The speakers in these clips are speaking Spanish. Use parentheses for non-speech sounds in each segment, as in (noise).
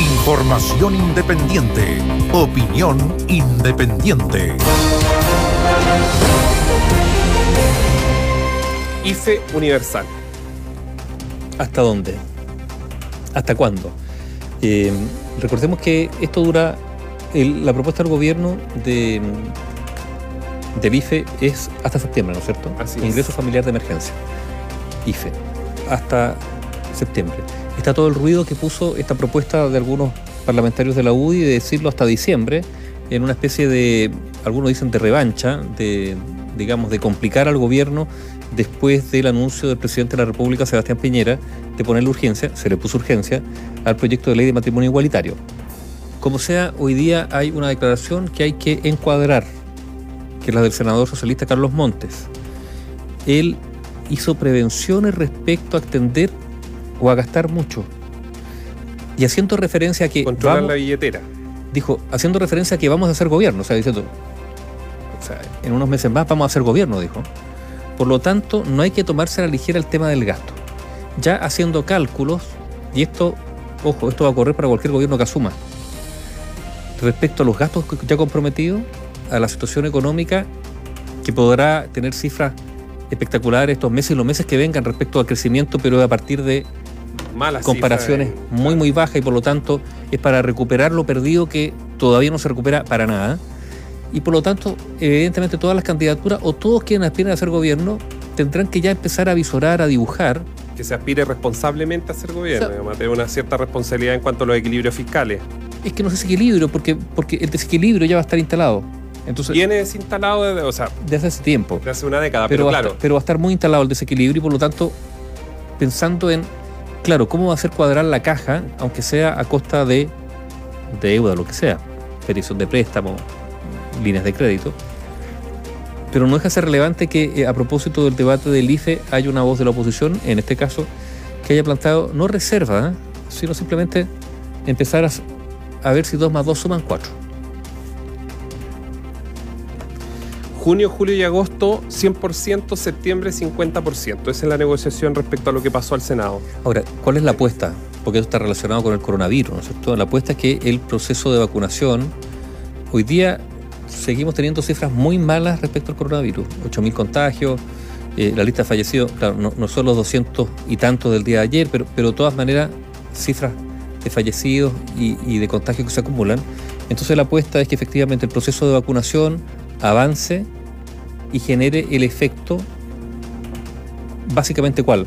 Información independiente. Opinión independiente. IFE Universal. ¿Hasta dónde? ¿Hasta cuándo? Eh, recordemos que esto dura, la propuesta del gobierno de, del IFE es hasta septiembre, ¿no es cierto? Así Ingreso familiar de emergencia. IFE. Hasta septiembre. Está todo el ruido que puso esta propuesta de algunos parlamentarios de la UDI de decirlo hasta diciembre, en una especie de, algunos dicen de revancha, de, digamos, de complicar al gobierno después del anuncio del presidente de la República, Sebastián Piñera, de ponerle urgencia, se le puso urgencia, al proyecto de ley de matrimonio igualitario. Como sea, hoy día hay una declaración que hay que encuadrar, que es la del senador socialista Carlos Montes. Él hizo prevenciones respecto a extender o a gastar mucho. Y haciendo referencia a que... Controlar la billetera. Dijo, haciendo referencia a que vamos a hacer gobierno, o sea, diciendo, o sea, en unos meses más vamos a hacer gobierno, dijo. Por lo tanto, no hay que tomarse a la ligera el tema del gasto. Ya haciendo cálculos, y esto, ojo, esto va a ocurrir para cualquier gobierno que asuma, respecto a los gastos ya comprometidos, a la situación económica, que podrá tener cifras espectaculares estos meses y los meses que vengan respecto al crecimiento, pero a partir de Comparaciones muy, muy bajas y por lo tanto es para recuperar lo perdido que todavía no se recupera para nada. Y por lo tanto, evidentemente todas las candidaturas o todos quienes aspiren a ser gobierno tendrán que ya empezar a visorar, a dibujar. Que se aspire responsablemente a ser gobierno, o sea, tener una cierta responsabilidad en cuanto a los equilibrios fiscales. Es que no es equilibrio, porque, porque el desequilibrio ya va a estar instalado. Entonces, Viene desinstalado desde, o sea, desde hace tiempo. Desde hace una década, pero, pero claro. Va estar, pero va a estar muy instalado el desequilibrio y por lo tanto, pensando en, claro, cómo va a hacer cuadrar la caja, aunque sea a costa de, de deuda, lo que sea, petición de préstamo, líneas de crédito. Pero no deja de ser relevante que eh, a propósito del debate del IFE haya una voz de la oposición, en este caso, que haya planteado no reserva, sino simplemente empezar a, a ver si 2 más 2 suman 4. Junio, julio y agosto 100%, septiembre 50%. Esa es la negociación respecto a lo que pasó al Senado. Ahora, ¿cuál es la apuesta? Porque eso está relacionado con el coronavirus, ¿no es cierto? La apuesta es que el proceso de vacunación, hoy día seguimos teniendo cifras muy malas respecto al coronavirus. 8.000 contagios, eh, la lista de fallecidos, claro, no, no, son los 200 y tantos del día de ayer, pero, pero de todas maneras, cifras de fallecidos y de contagios que se acumulan. Entonces la apuesta es que efectivamente el proceso de vacunación avance y genere el efecto, básicamente cuál?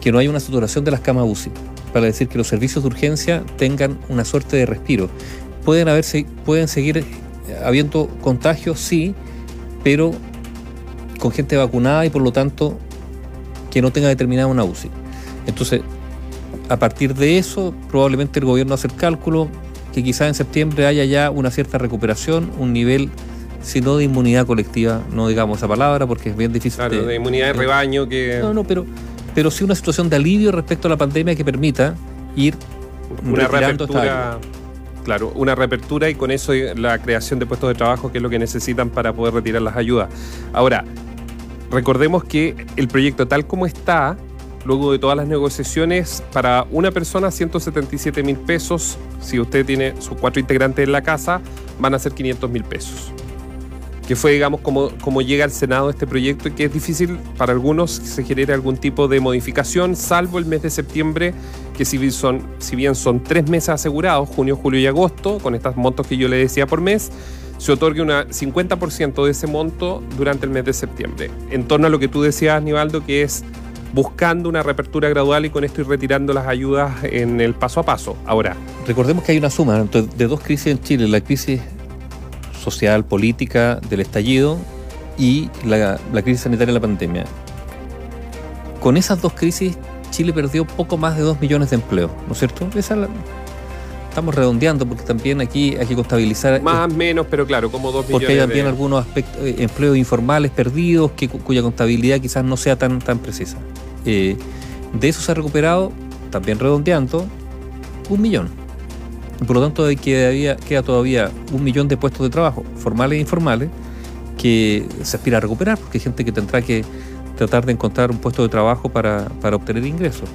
Que no haya una saturación de las camas UCI, para decir que los servicios de urgencia tengan una suerte de respiro. Pueden, haberse, pueden seguir habiendo contagios, sí, pero con gente vacunada y por lo tanto que no tenga determinada una UCI. Entonces, a partir de eso, probablemente el gobierno hace el cálculo, que quizás en septiembre haya ya una cierta recuperación, un nivel, si no de inmunidad colectiva, no digamos esa palabra porque es bien difícil. Claro, de, de inmunidad de rebaño que... No, no, pero, pero sí una situación de alivio respecto a la pandemia que permita ir una reapertura, claro, una reapertura y con eso la creación de puestos de trabajo que es lo que necesitan para poder retirar las ayudas. Ahora, recordemos que el proyecto tal como está, luego de todas las negociaciones, para una persona 177 mil pesos, si usted tiene sus cuatro integrantes en la casa, van a ser 500 mil pesos. Que fue, digamos, como, como llega al Senado este proyecto y que es difícil para algunos que se genere algún tipo de modificación, salvo el mes de septiembre, que si bien son, si bien son tres meses asegurados, junio, julio y agosto, con estos montos que yo le decía por mes, se otorgue un 50% de ese monto durante el mes de septiembre. En torno a lo que tú decías, Aníbaldo, que es buscando una reapertura gradual y con esto ir retirando las ayudas en el paso a paso. Ahora, recordemos que hay una suma de dos crisis en Chile, la crisis social, política del estallido y la, la crisis sanitaria de la pandemia. Con esas dos crisis, Chile perdió poco más de 2 millones de empleos, ¿no es cierto? Esa la, estamos redondeando porque también aquí hay que contabilizar. Más o menos, pero claro, como 2 millones. Porque hay también de... algunos aspectos, eh, empleos informales perdidos que, cuya contabilidad quizás no sea tan, tan precisa. Eh, de eso se ha recuperado, también redondeando, un millón. Por lo tanto, queda, queda todavía un millón de puestos de trabajo, formales e informales, que se aspira a recuperar, porque hay gente que tendrá que tratar de encontrar un puesto de trabajo para, para obtener ingresos.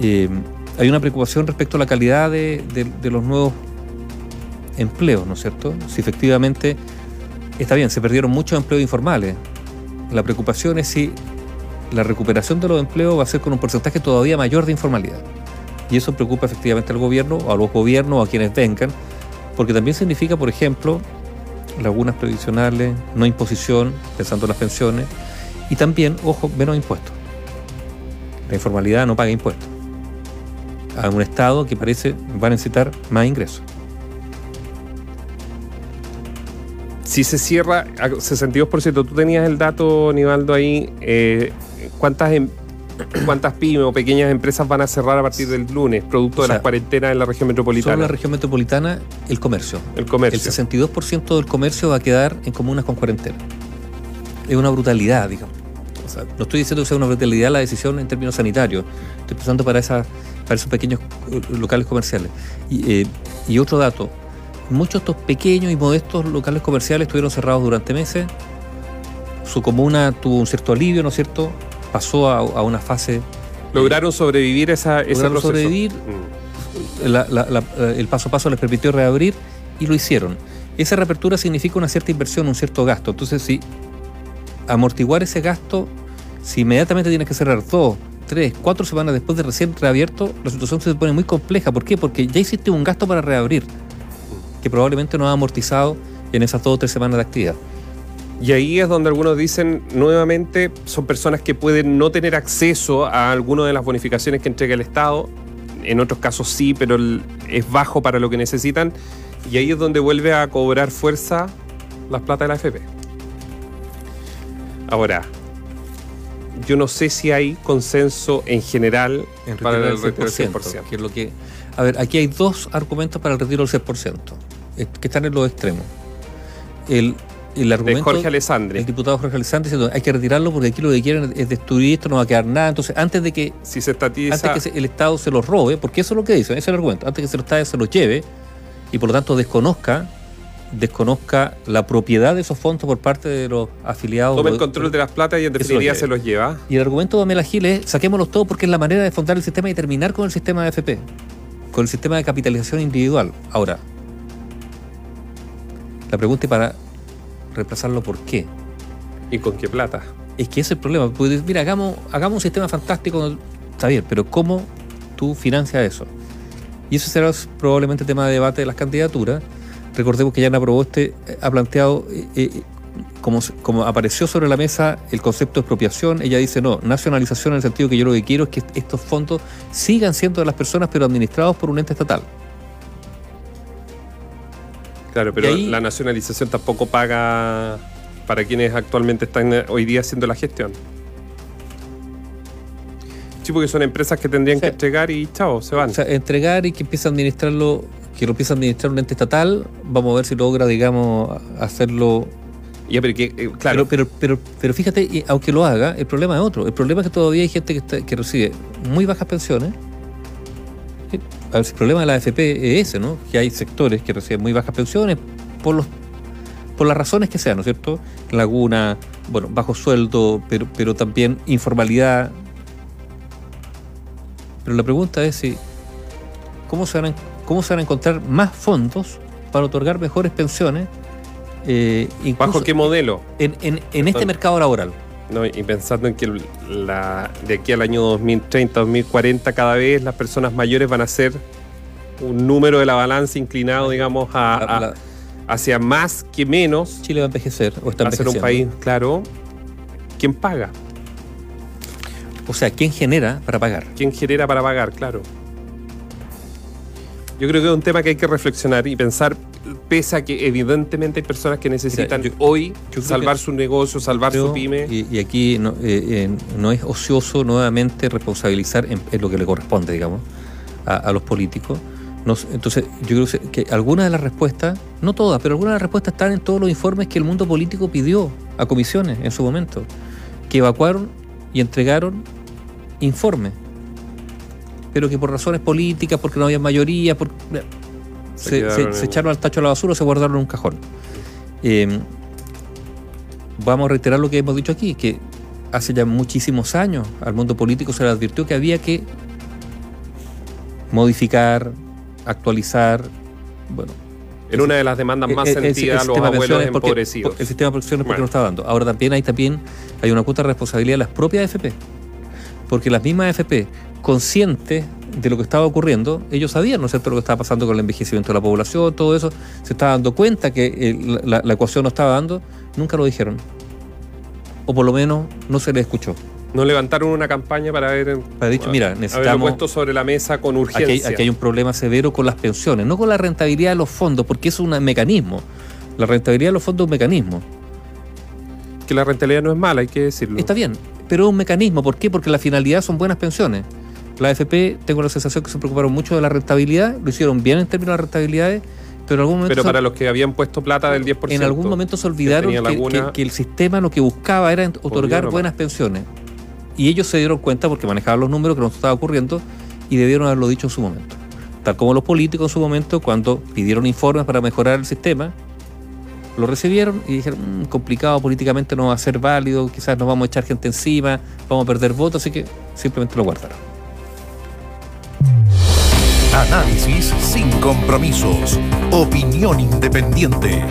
Eh, hay una preocupación respecto a la calidad de, los nuevos empleos, ¿no es cierto? Si efectivamente, está bien, se perdieron muchos empleos informales. La preocupación es si la recuperación de los empleos va a ser con un porcentaje todavía mayor de informalidad. Y eso preocupa efectivamente al gobierno, a los gobiernos, a quienes vengan, porque también significa, por ejemplo, lagunas previsionales, no imposición, pensando en las pensiones, y también, ojo, menos impuestos. La informalidad no paga impuestos. A un Estado que parece va a necesitar más ingresos. Si se cierra a 62%, tú tenías el dato, Nivaldo, ahí, eh, ¿cuántas, em, (clears throat) ¿cuántas pymes o pequeñas empresas van a cerrar a partir del lunes, producto de la cuarentena en la región metropolitana? Solo en la región metropolitana, el comercio. El comercio. El 62% del comercio va a quedar en comunas con cuarentena. Es una brutalidad, digamos no estoy diciendo que sea una brutalidad la decisión en términos sanitarios, estoy pensando para, esa, para esos pequeños eh, locales comerciales. Y, eh, otro dato, muchos de estos pequeños y modestos locales comerciales estuvieron cerrados durante meses, su comuna tuvo un cierto alivio, ¿no es cierto? Pasó a, una fase... ¿Lograron sobrevivir esa, ese lograron sobrevivir, mm. el paso a paso les permitió reabrir y lo hicieron. Esa reapertura significa una cierta inversión, un cierto gasto. Entonces, si amortiguar ese gasto si inmediatamente tienes que cerrar dos, tres, cuatro semanas después de recién reabierto, la situación se pone muy compleja. ¿Por qué? Porque ya hiciste un gasto para reabrir, que probablemente no ha amortizado en esas dos o tres semanas de actividad. Y ahí es donde algunos dicen nuevamente son personas que pueden no tener acceso a alguna de las bonificaciones que entrega el Estado. En otros casos sí, pero es bajo para lo que necesitan. Y ahí es donde vuelve a cobrar fuerza las plata de la FP. Ahora, yo no sé si hay consenso en general para el retiro del 100%. Que es lo que, a ver, aquí hay dos argumentos para el retiro del 6%, eh, que están en los extremos. El, el argumento de Jorge Alessandri. El diputado Jorge Alessandri diciendo hay que retirarlo porque aquí lo que quieren es destruir esto, no va a quedar nada. Entonces, antes de que, si se antes que el Estado se los robe, porque eso es lo que dice, ese es el argumento, antes que se los, se los lleve y por lo tanto desconozca desconozca la propiedad de esos fondos por parte de los afiliados. Toma el control de las platas y en definitiva se los lleva. Y el argumento de Amela Gil es saquémoslos todos porque es la manera de fundar el sistema y terminar con el sistema de FP, con el sistema de capitalización individual. Ahora, la pregunta es para reemplazarlo por qué. ¿Y con qué plata? Es que ese es el problema. mira, hagamos, hagamos un sistema fantástico, está bien, pero ¿cómo tú financias eso? Y eso será probablemente tema de debate de las candidaturas Recordemos que Yana Proboste eh, ha planteado, eh, eh, como, como apareció sobre la mesa el concepto de expropiación, ella dice no, nacionalización en el sentido que yo lo que quiero es que estos fondos sigan siendo de las personas pero administrados por un ente estatal. Claro, pero la nacionalización tampoco paga para quienes actualmente están hoy día haciendo la gestión. Sí, porque son empresas que tendrían que entregar y chao, se van. O sea, entregar y que empiece a administrarlo que lo empieza a administrar un ente estatal, vamos a ver si logra, digamos, hacerlo ya, pero, que, eh, claro. pero, pero, pero, fíjate, aunque lo haga, el problema es otro. El problema es que todavía hay gente que, que recibe muy bajas pensiones. A ver, el problema de la AFP es ese, ¿no? Que hay sectores que reciben muy bajas pensiones por los por las razones que sean, ¿no es cierto? Laguna, bueno, bajo sueldo, pero, pero también informalidad. Pero la pregunta es si cómo se van a cómo se van a encontrar más fondos para otorgar mejores pensiones. Eh, ¿Bajo qué modelo? En, este mercado laboral. No, y pensando en que la, de aquí al año 2030, 2040, cada vez las personas mayores van a ser un número de la balanza inclinado, digamos, a, hacia más que menos. Chile va a envejecer o está va a ser un país, claro. ¿Quién paga? O sea, ¿quién genera para pagar? ¿Quién genera para pagar? Claro. Yo creo que es un tema que hay que reflexionar y pensar, pese a que evidentemente hay personas que necesitan hoy salvar su negocio, salvar su pyme. Y, aquí no, eh, no, es ocioso nuevamente responsabilizar en, lo que le corresponde, digamos, a, los políticos. entonces, yo creo que algunas de las respuestas, no todas, pero algunas de las respuestas están en todos los informes que el mundo político pidió a comisiones en su momento, que evacuaron y entregaron informes pero que por razones políticas, porque no había mayoría, se, echaron al tacho a la basura o se guardaron en un cajón. Eh, vamos a reiterar lo que hemos dicho aquí, que hace ya muchísimos años al mundo político se le advirtió que había que modificar, actualizar, bueno. En una de las demandas más sentidas a los abuelos empobrecidos. el sistema de pensiones porque no está dando. Ahora también hay, también hay una cuota de responsabilidad de las propias AFP. Porque las mismas AFP, conscientes de lo que estaba ocurriendo, ellos sabían, ¿no es cierto?, lo que estaba pasando con el envejecimiento de la población, todo eso, se estaba dando cuenta que eh, la, la ecuación no estaba dando, nunca lo dijeron. O por lo menos no se les escuchó. No levantaron una campaña para ver. Para dicho, mira, necesitamos. puesto sobre la mesa con urgencia. Aquí hay, un problema severo con las pensiones, no con la rentabilidad de los fondos, porque es un mecanismo. La rentabilidad de los fondos es un mecanismo. Que la rentabilidad no es mala, hay que decirlo. Está bien, pero es un mecanismo. ¿Por qué? Porque la finalidad son buenas pensiones. La AFP, tengo la sensación que se preocuparon mucho de la rentabilidad, lo hicieron bien en términos de rentabilidades, pero, algún pero para los que habían puesto plata del 10%. En algún momento se olvidaron que, el sistema lo que buscaba era otorgar buenas pensiones. Y ellos se dieron cuenta, porque manejaban los números, que no estaba ocurriendo y debieron haberlo dicho en su momento. Tal como los políticos en su momento, cuando pidieron informes para mejorar el sistema, lo recibieron y dijeron, mm, complicado políticamente no va a ser válido, quizás nos vamos a echar gente encima, vamos a perder votos, así que simplemente lo guardaron. Análisis sin compromisos. Opinión independiente.